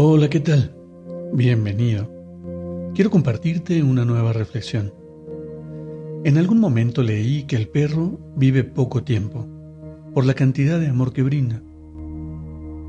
Hola, ¿qué tal? Bienvenido. Quiero compartirte una nueva reflexión. En algún momento leí que el perro vive poco tiempo, por la cantidad de amor que brinda.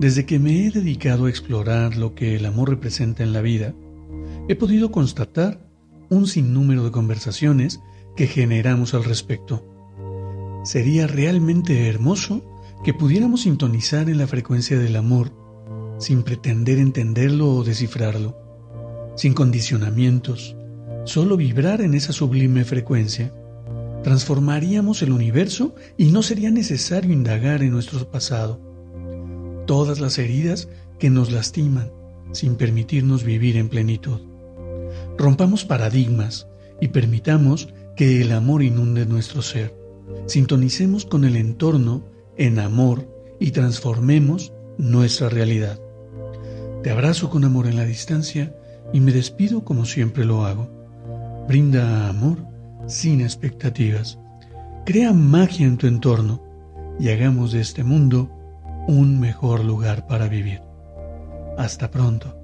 Desde que me he dedicado a explorar lo que el amor representa en la vida, he podido constatar un sinnúmero de conversaciones que generamos al respecto. Sería realmente hermoso que pudiéramos sintonizar en la frecuencia del amor sin pretender entenderlo o descifrarlo, sin condicionamientos, solo vibrar en esa sublime frecuencia, transformaríamos el universo y no sería necesario indagar en nuestro pasado. Todas las heridas que nos lastiman sin permitirnos vivir en plenitud. Rompamos paradigmas y permitamos que el amor inunde nuestro ser. Sintonicemos con el entorno en amor y transformemos nuestra realidad. Te abrazo con amor en la distancia y me despido como siempre lo hago. Brinda amor sin expectativas. Crea magia en tu entorno y hagamos de este mundo un mejor lugar para vivir. Hasta pronto.